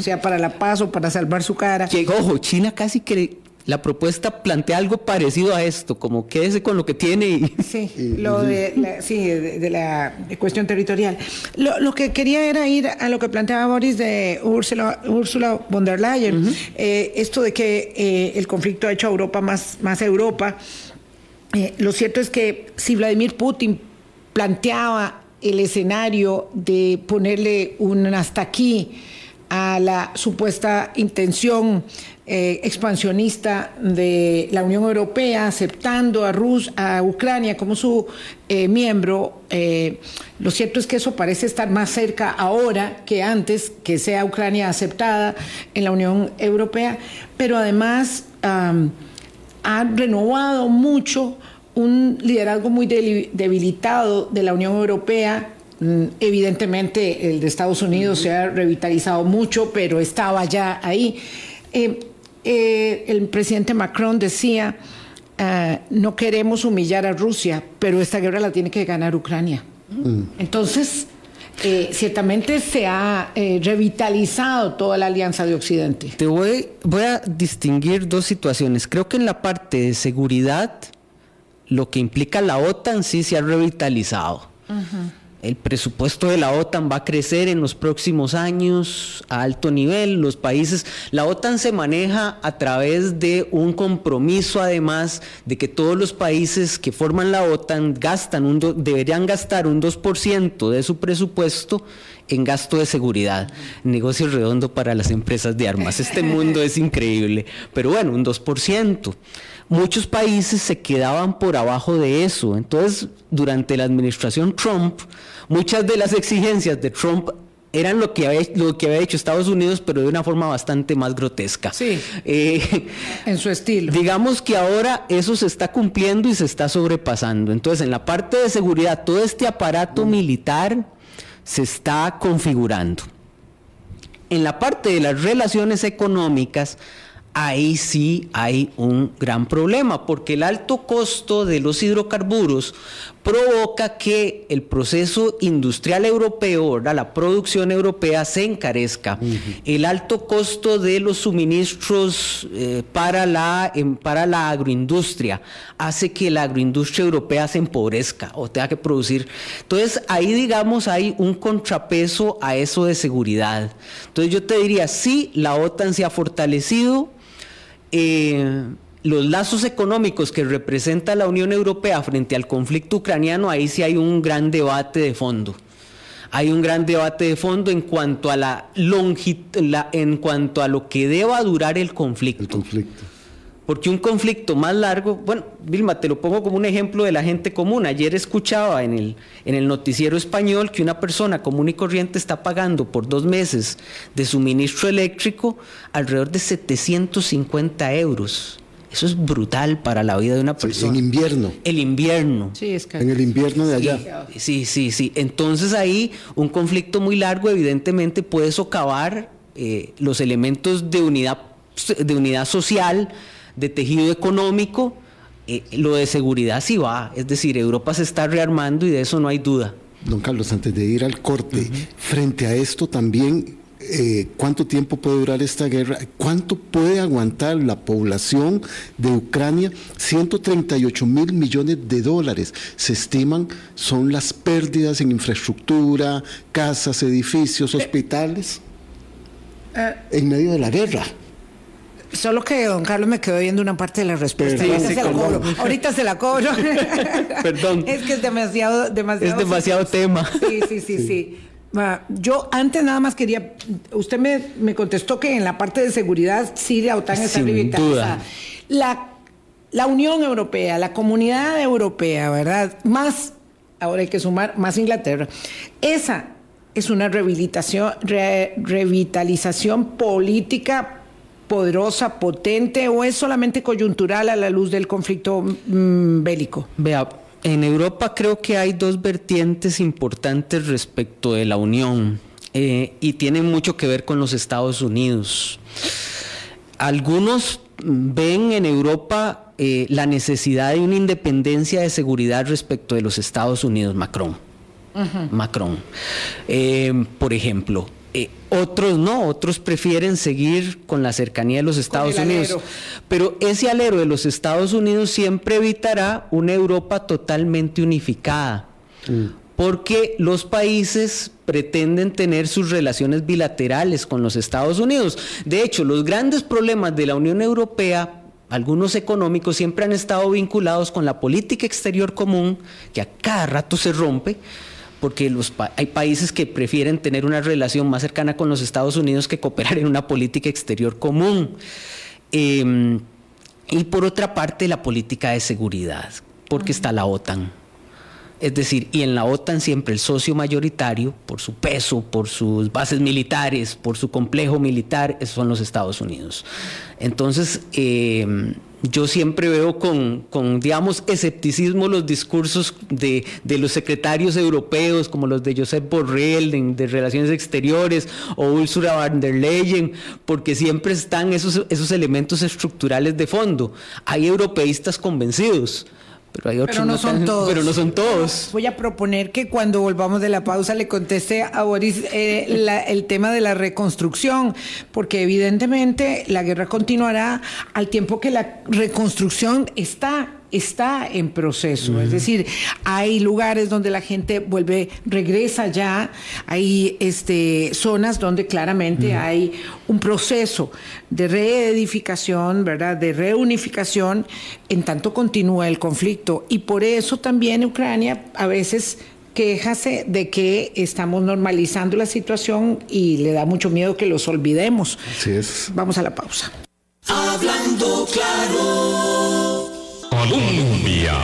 sea para la paz o para salvar su cara, Que, ojo, China casi que la propuesta plantea algo parecido a esto, como quédese con lo que tiene y... Sí, lo de la, sí, de, la cuestión territorial. Lo, que quería era ir a lo que planteaba Boris de Ursula, Ursula von der Leyen, eh, esto de que eh, el conflicto ha hecho a Europa más, más Europa. Eh, lo cierto es que si Vladimir Putin planteaba el escenario de ponerle un hasta aquí a la supuesta intención eh, expansionista de la Unión Europea, aceptando a, Rus a Ucrania como su eh, miembro. Eh, lo cierto es que eso parece estar más cerca ahora que antes que sea Ucrania aceptada en la Unión Europea, pero además ha renovado mucho un liderazgo muy debilitado de la Unión Europea Evidentemente el de Estados Unidos se ha revitalizado mucho, pero estaba ya ahí. Eh, el presidente Macron decía, ah, no queremos humillar a Rusia, pero esta guerra la tiene que ganar Ucrania. Mm. Entonces, eh, ciertamente se ha eh, revitalizado toda la alianza de Occidente. Te voy, voy a distinguir dos situaciones. Creo que en la parte de seguridad, lo que implica la OTAN sí se ha revitalizado. El presupuesto de la OTAN va a crecer en los próximos años a alto nivel. Los países, la OTAN se maneja a través de un compromiso, además de que todos los países que forman la OTAN gastan un deberían gastar un 2% de su presupuesto en gasto de seguridad. Negocio redondo para las empresas de armas. Este mundo es increíble, pero bueno, un 2% muchos países se quedaban por abajo de eso. Entonces, durante la administración Trump, muchas de las exigencias de Trump eran lo que, había, lo que había hecho Estados Unidos, pero de una forma bastante más grotesca. Sí. Eh, en su estilo. Digamos que ahora eso se está cumpliendo y se está sobrepasando. Entonces, en la parte de seguridad, todo este aparato militar se está configurando. En la parte de las relaciones económicas, ahí sí hay un gran problema, porque el alto costo de los hidrocarburos provoca que el proceso industrial europeo, la producción europea se encarezca. El alto costo de los suministros eh, para, la, para la agroindustria hace que la agroindustria europea se empobrezca o tenga que producir. Entonces ahí digamos hay un contrapeso a eso de seguridad. Entonces yo te diría, sí, la OTAN se ha fortalecido, eh, los lazos económicos que representa la Unión Europea frente al conflicto ucraniano, ahí sí hay un gran debate de fondo. Hay un gran debate de fondo en cuanto a la, en cuanto a lo que deba durar. El conflicto. Porque un conflicto más largo, bueno, Vilma, te lo pongo como un ejemplo de la gente común. Ayer escuchaba en el, en el noticiero español que una persona común y corriente está pagando por dos meses de suministro eléctrico alrededor de 750 euros. Eso es brutal para la vida de una persona. en invierno. El invierno. Sí, es En el invierno de allá. Sí, sí, sí. Entonces ahí un conflicto muy largo evidentemente puede socavar eh, los elementos de unidad, de unidad social, de tejido económico, eh, lo de seguridad sí va. Es decir, Europa se está rearmando y de eso no hay duda. Don Carlos, antes de ir al corte, frente a esto también, eh, ¿cuánto tiempo puede durar esta guerra? ¿Cuánto puede aguantar la población de Ucrania? 138 mil millones de dólares se estiman son las pérdidas en infraestructura, casas, edificios, hospitales, en medio de la guerra. Solo que don Carlos me quedó viendo una parte de la respuesta. Ahorita, se la cobro. Perdón. Es que es demasiado, demasiado. Es demasiado tema. Sí, sí, sí, sí. Yo antes nada más quería, usted me, me, contestó que en la parte de seguridad sí la OTAN está revitalizada. La, la Unión Europea, la comunidad europea, ¿verdad? Más, ahora hay que sumar, más Inglaterra. Esa es una rehabilitación, revitalización política poderosa, potente o es solamente coyuntural a la luz del conflicto mm, bélico? Vea, en Europa creo que hay dos vertientes importantes respecto de la Unión eh, y tienen mucho que ver con los Estados Unidos. Algunos ven en Europa eh, la necesidad de una independencia de seguridad respecto de los Estados Unidos, Macron. Macron. Eh, por ejemplo, Eh, otros no, otros prefieren seguir con la cercanía de los Estados Unidos. Pero ese alero de los Estados Unidos siempre evitará una Europa totalmente unificada. Mm. Porque los países pretenden tener sus relaciones bilaterales con los Estados Unidos. De hecho, los grandes problemas de la Unión Europea algunos económicos siempre han estado vinculados con la política exterior común, que a cada rato se rompe, porque los hay países que prefieren tener una relación más cercana con los Estados Unidos que cooperar en una política exterior común. Em, y por otra parte, la política de seguridad, porque está la OTAN. Es decir, y en la OTAN siempre el socio mayoritario, por su peso, por sus bases militares, por su complejo militar, son los Estados Unidos. Entonces, em, yo siempre veo con, digamos, escepticismo los discursos de, de, los secretarios europeos, como los de Josep Borrell, de, Relaciones Exteriores, o Ursula von der Leyen, porque siempre están esos, esos elementos estructurales de fondo. Hay europeístas convencidos pero hay otros no, son todos. Pero no son todos. Voy a proponer que cuando volvamos de la pausa le conteste a Boris eh, el tema de la reconstrucción, porque evidentemente la guerra continuará al tiempo que la reconstrucción está está en proceso. Es decir, hay lugares donde la gente vuelve, regresa ya, hay este, zonas donde claramente hay un proceso de reedificación, ¿verdad? De reunificación, en tanto continúa el conflicto. Y por eso también Ucrania a veces quejase de que estamos normalizando la situación y le da mucho miedo que los olvidemos. Así es. Vamos a la pausa. Hablando claro. Colombia.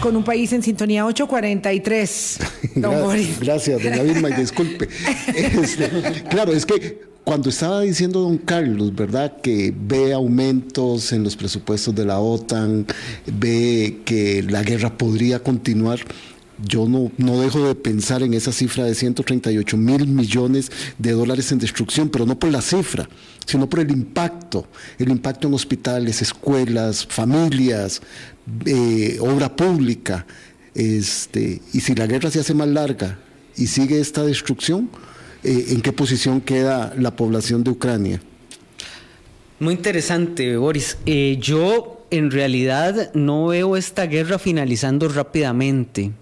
Con un país en sintonía 843. gracias, gracias, doña Vilma, y disculpe. Este, claro, es que cuando estaba diciendo don Carlos, ¿verdad? Que ve aumentos en los presupuestos de la OTAN, ve que la guerra podría continuar yo no, no dejo de pensar en esa cifra de 138 mil millones de dólares en destrucción, pero no por la cifra, sino por el impacto, el impacto en hospitales, escuelas, familias, eh, obra pública. Este, y si la guerra se hace más larga y sigue esta destrucción, eh, ¿en qué posición queda la población de Ucrania? Muy interesante, Boris. Eh, yo en realidad no veo esta guerra finalizando rápidamente.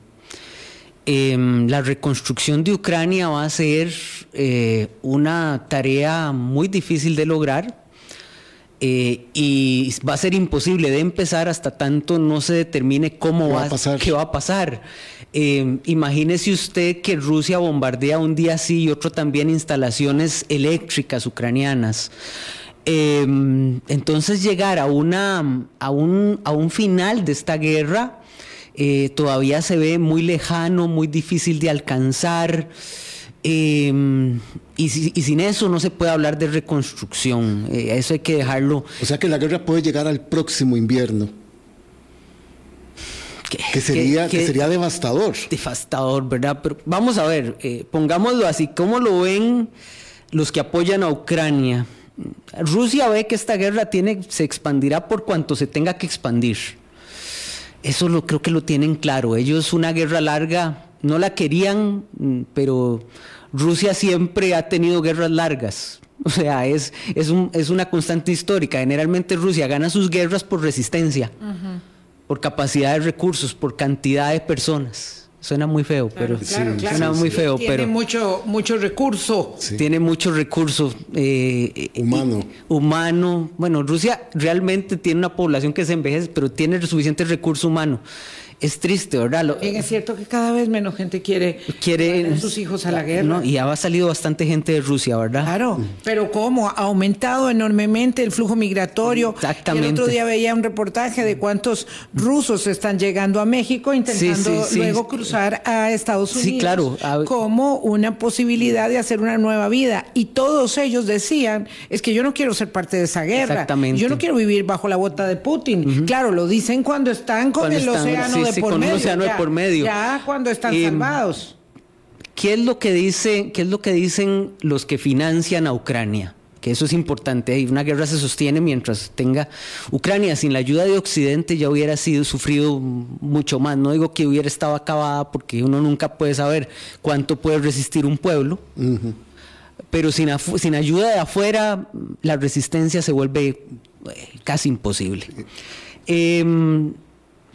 Em, la reconstrucción de Ucrania va a ser eh, una tarea muy difícil de lograr eh, y va a ser imposible de empezar hasta tanto no se determine cómo va, a pasar? qué va a pasar. Em, imagínese usted que Rusia bombardea un día sí y otro también instalaciones eléctricas ucranianas. Em, entonces llegar a, una, a, un, a un final de esta guerra eh, todavía se ve muy lejano, muy difícil de alcanzar. Em, y, sin eso no se puede hablar de reconstrucción. Eh, eso hay que dejarlo. O sea que la guerra puede llegar al próximo invierno. Que, sería, que, sería devastador. Devastador, ¿verdad? Pero vamos a ver, eh, pongámoslo así, ¿cómo lo ven los que apoyan a Ucrania? Rusia ve que esta guerra tiene, se expandirá por cuanto se tenga que expandir. Eso lo, creo que lo tienen claro. Ellos una guerra larga no la querían, mm, pero Rusia siempre ha tenido guerras largas. O sea, es, es, un, es una constante histórica. Generalmente Rusia gana sus guerras por resistencia, por capacidad de recursos, por cantidad de personas. Suena muy feo, pero suena muy feo, tiene mucho mucho recurso. Tiene mucho recurso eh, humano. humano. Bueno, Rusia realmente tiene una población que se envejece, pero tiene suficiente recurso humano es triste, ¿verdad? es cierto que cada vez menos gente quiere, quiere sus hijos a la guerra. Y ha salido bastante gente de Rusia, ¿verdad? Claro, pero ¿cómo? Ha aumentado enormemente el flujo migratorio. Exactamente. el otro día veía un reportaje de cuántos rusos están llegando a México intentando luego cruzar a Estados Unidos. Sí, claro. Como una posibilidad de hacer una nueva vida. Y todos ellos decían, es que yo no quiero ser parte de esa guerra. Exactamente. Yo no quiero vivir bajo la bota de Putin. Claro, lo dicen cuando están con el océano con un océano de por medio. Ya cuando están salvados. ¿Qué es lo que dice, qué es lo que dicen los que financian a Ucrania? Que eso es importante. Y una guerra se sostiene mientras tenga Ucrania sin la ayuda de Occidente ya hubiera sido sufrido mucho más. No digo que hubiera estado acabada porque uno nunca puede saber cuánto puede resistir un pueblo. pero sin, sin ayuda de afuera la resistencia se vuelve eh, casi imposible. Em,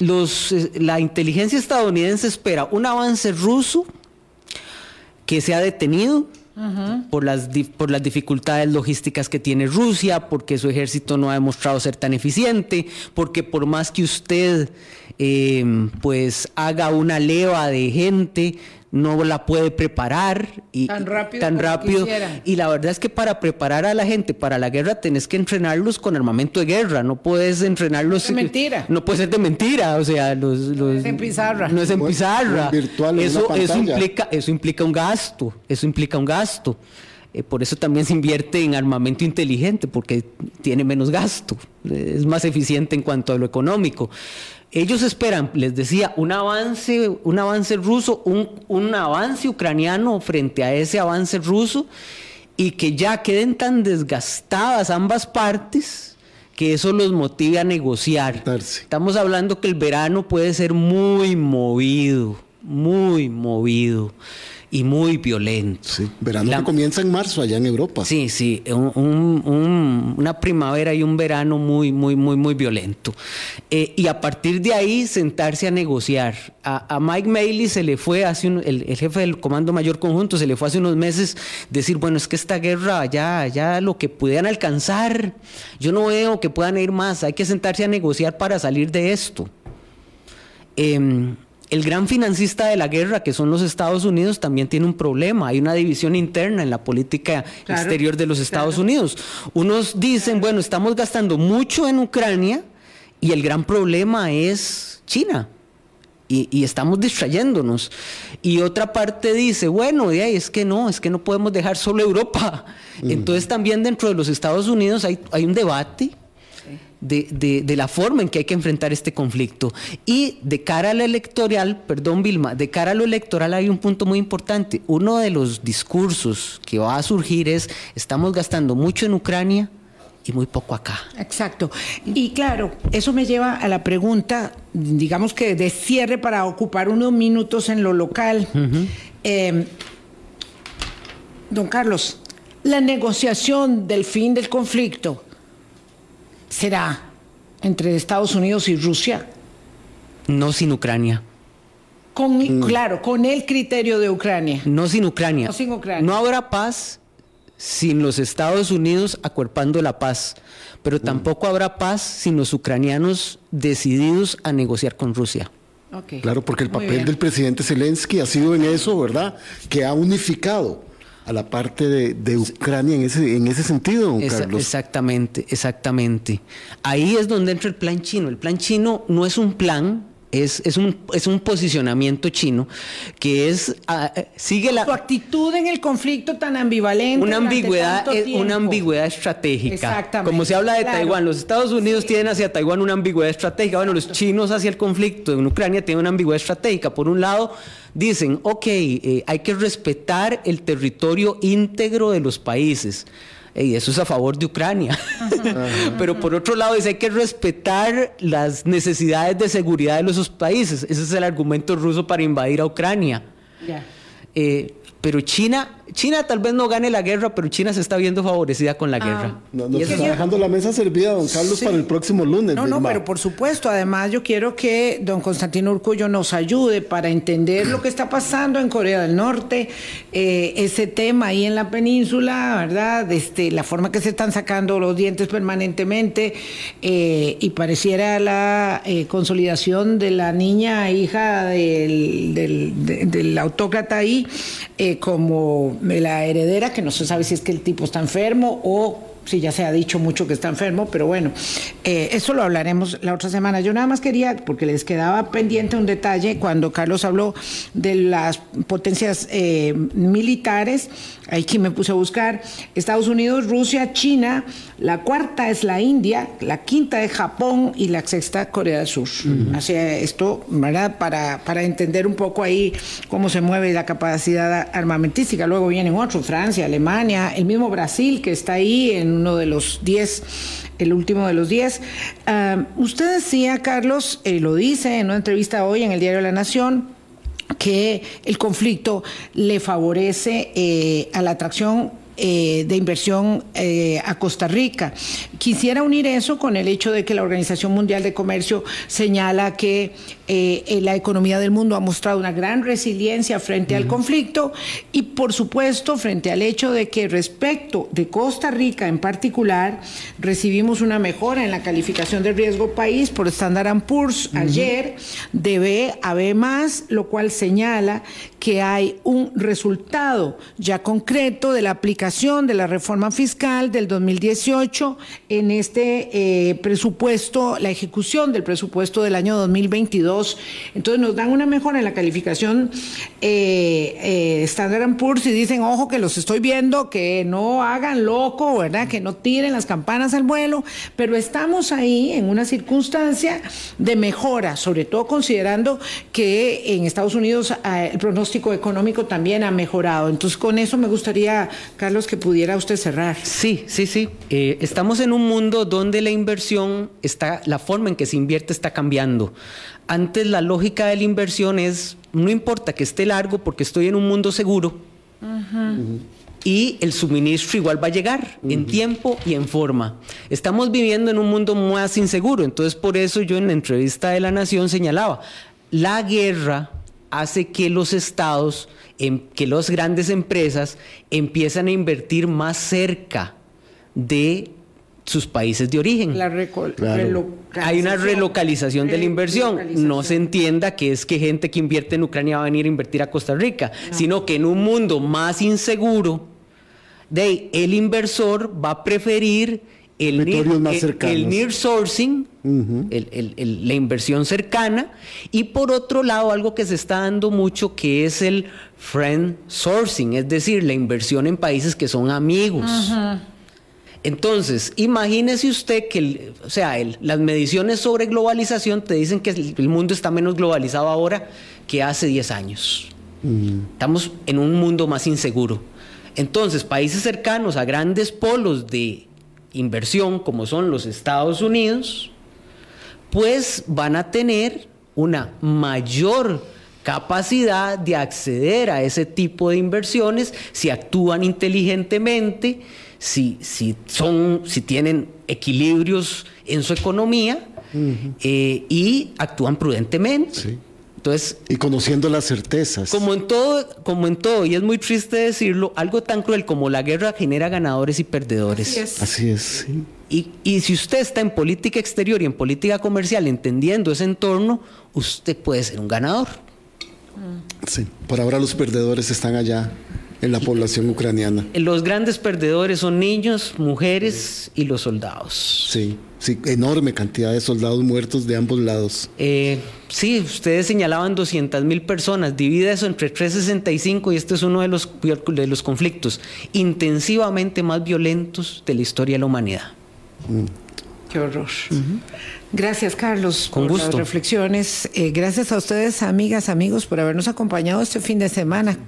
los, la inteligencia estadounidense espera un avance ruso que se ha detenido por, las, por las dificultades logísticas que tiene Rusia, porque su ejército no ha demostrado ser tan eficiente, porque por más que usted eh, pues haga una leva de gente, no la puede preparar y tan rápido, tan rápido. y la verdad es que para preparar a la gente para la guerra tenés que entrenarlos con armamento de guerra no puedes entrenarlos de mentira. no puede ser de mentira o sea los, no es en pizarra. no es en pizarra. virtual eso eso implica eso implica un gasto eso implica un gasto. Eh, por eso también se invierte en armamento inteligente porque tiene menos gasto es más eficiente en cuanto a lo económico ellos esperan, les decía, un avance, un avance ruso, un, un avance ucraniano frente a ese avance ruso y que ya queden tan desgastadas ambas partes que eso los motive a negociar. Estamos hablando que el verano puede ser muy movido, muy movido y muy violento. Sí, verano que comienza en marzo allá en Europa. Sí, sí, una primavera y un verano muy, muy, muy, muy violento. Eh, y a partir de ahí sentarse a negociar. A, Mike Maley se le fue hace el, jefe del Comando Mayor Conjunto se le fue hace unos meses decir, bueno, es que esta guerra ya, ya lo que pudieran alcanzar, yo no veo que puedan ir más, hay que sentarse a negociar para salir de esto. Eh, el gran financista de la guerra, que son los Estados Unidos, también tiene un problema. Hay una división interna en la política exterior de los Estados Unidos. Unos dicen, bueno, estamos gastando mucho en Ucrania y el gran problema es China. Y, estamos distrayéndonos. Y otra parte dice, bueno, es que no, es que no podemos dejar solo Europa. Entonces también dentro de los Estados Unidos hay, hay un debate de, la forma en que hay que enfrentar este conflicto. Y de cara a lo electoral, perdón Vilma, de cara a lo electoral hay un punto muy importante. Uno de los discursos que va a surgir es, estamos gastando mucho en Ucrania y muy poco acá. Exacto. Y claro, eso me lleva a la pregunta, digamos que de cierre para ocupar unos minutos en lo local. Em, don Carlos, la negociación del fin del conflicto será entre Estados Unidos y Rusia? No sin Ucrania. Con, mm. Claro, con el criterio de Ucrania. No sin Ucrania. No sin Ucrania. No habrá paz sin los Estados Unidos acuerpando la paz, pero mm. tampoco habrá paz sin los ucranianos decididos a negociar con Rusia. Claro, porque el papel del presidente Zelensky ha sido en eso, ¿verdad? Que ha unificado a la parte de, Ucrania en ese, en ese sentido, Carlos. Exactamente, exactamente. Ahí es donde entra el plan chino. El plan chino no es un plan, es, es, un, es un posicionamiento chino que es eh, sigue la su actitud en el conflicto tan ambivalente una ambigüedad una ambigüedad estratégica. Exactamente, como se habla de Taiwán los Estados Unidos tienen hacia Taiwán una ambigüedad estratégica. Bueno los chinos hacia el conflicto en Ucrania tienen una ambigüedad estratégica. Por un lado dicen ok eh, hay que respetar el territorio íntegro de los países y eso es a favor de Ucrania. Pero por otro lado, dice hay que respetar las necesidades de seguridad de los países. Ese es el argumento ruso para invadir a Ucrania. Eh, pero China China tal vez no gane la guerra, pero China se está viendo favorecida con la ah. guerra. No, nos está dejando la mesa servida, don Carlos, para el próximo lunes. No, no, pero por supuesto. Además, yo quiero que don Constantino Urcullo nos ayude para entender lo que está pasando en Corea del Norte, eh, ese tema ahí en la península, ¿verdad? Este, la forma que se están sacando los dientes permanentemente eh, y pareciera la eh, consolidación de la niña hija del, del autócrata ahí como la heredera, que no se sabe si es que el tipo está enfermo o si ya se ha dicho mucho que está enfermo, pero bueno, eh, eso lo hablaremos la otra semana. Yo nada más quería, porque les quedaba pendiente un detalle cuando Carlos habló de las potencias eh, militares, aquí me puse a buscar, Estados Unidos, Rusia, China, la cuarta es la India, la quinta es Japón y la sexta Corea del Sur. Así esto, ¿verdad? Para, para entender un poco ahí cómo se mueve la capacidad armamentística. Luego vienen otros, Francia, Alemania, el mismo Brasil que está ahí en uno de los diez el último de los diez. Ah, usted decía, Carlos, eh, lo dice en una entrevista hoy en el Diario de la Nación, que el conflicto le favorece eh, a la atracción eh, de inversión eh, a Costa Rica. Quisiera unir eso con el hecho de que la Organización Mundial de Comercio señala que eh, la economía del mundo ha mostrado una gran resiliencia frente al conflicto y por supuesto frente al hecho de que respecto de Costa Rica en particular recibimos una mejora en la calificación de riesgo país por Standard Poor's ayer de B a B más, lo cual señala que hay un resultado ya concreto de la aplicación de la reforma fiscal del 2018 en este eh, presupuesto, la ejecución del presupuesto del año 2022. Entonces nos dan una mejora en la calificación eh, eh, Standard Poor's y dicen, ojo que los estoy viendo, que no hagan loco, ¿verdad? Que no tiren las campanas al vuelo, pero estamos ahí en una circunstancia de mejora, sobre todo considerando que en Estados Unidos el pronóstico económico también ha mejorado. Entonces con eso me gustaría, Carlos, los que pudiera usted cerrar. Sí, sí, sí. Eh, estamos en un mundo donde la inversión está, la forma en que se invierte está cambiando. Antes la lógica de la inversión es, no importa que esté largo porque estoy en un mundo seguro. Y el suministro igual va a llegar en tiempo y en forma. Estamos viviendo en un mundo más inseguro, entonces por eso yo en la entrevista de La Nación señalaba, la guerra hace que los estados, que las grandes empresas empiezan a invertir más cerca de sus países de origen. Hay una relocalización de la inversión. No se entienda que es que gente que invierte en Ucrania va a venir a invertir a Costa Rica, sino que en un mundo más inseguro, de, el inversor va a preferir el, near, sourcing, la inversión cercana, y por otro lado algo que se está dando mucho que es el friend sourcing, es decir, la inversión en países que son amigos. Entonces, imagínese usted que, o sea, las mediciones sobre globalización te dicen que el, mundo está menos globalizado ahora que hace 10 años. Estamos en un mundo más inseguro. Entonces, países cercanos a grandes polos de inversión como son los Estados Unidos, pues van a tener una mayor capacidad de acceder a ese tipo de inversiones si actúan inteligentemente, si, si, son, si tienen equilibrios en su economía eh, y actúan prudentemente. Entonces, y conociendo las certezas. Como en todo, como en todo, y es muy triste decirlo, algo tan cruel como la guerra genera ganadores y perdedores. Así es. Así es y, y, si usted está en política exterior y en política comercial entendiendo ese entorno, usted puede ser un ganador. Sí, por ahora los perdedores están allá en la población ucraniana. Los grandes perdedores son niños, mujeres y los soldados. Sí, sí, enorme cantidad de soldados muertos de ambos lados. Eh, sí, ustedes señalaban 200 mil personas, divide eso entre 365 y este es uno de los, de los conflictos intensivamente más violentos de la historia de la humanidad. Mm. Qué horror. Gracias, Carlos, Con por las reflexiones. Eh, gracias a ustedes, amigas, amigos, por habernos acompañado este fin de semana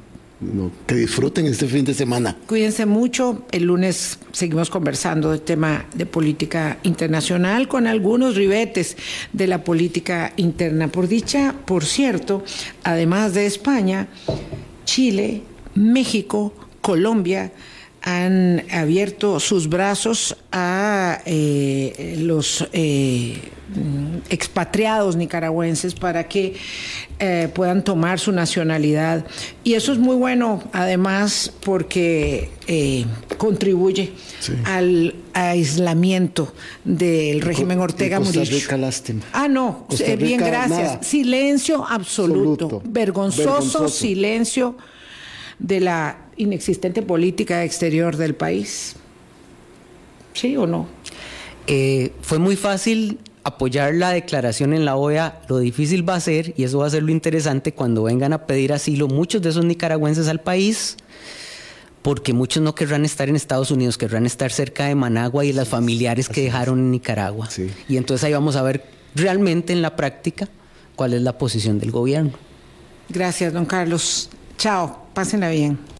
que disfruten este fin de semana. Cuídense mucho. El lunes seguimos conversando del tema de política internacional con algunos ribetes de la política interna. Por dicha, por cierto, además de España, Chile, México, Colombia, han abierto sus brazos a eh, los eh, expatriados nicaragüenses para que eh, puedan tomar su nacionalidad. Y eso es muy bueno, además, porque contribuye al aislamiento del régimen Ortega Murillo. Ah, no, bien, gracias. Silencio absoluto, vergonzoso silencio de la inexistente política exterior del país. ¿Sí o no? Eh, fue muy fácil apoyar la declaración en la OEA, lo difícil va a ser, y eso va a ser lo interesante cuando vengan a pedir asilo muchos de esos nicaragüenses al país, porque muchos no querrán estar en Estados Unidos, querrán estar cerca de Managua y las familiares que dejaron en Nicaragua. Y entonces ahí vamos a ver realmente en la práctica cuál es la posición del gobierno. Gracias, don Carlos. Chao, pásenla bien.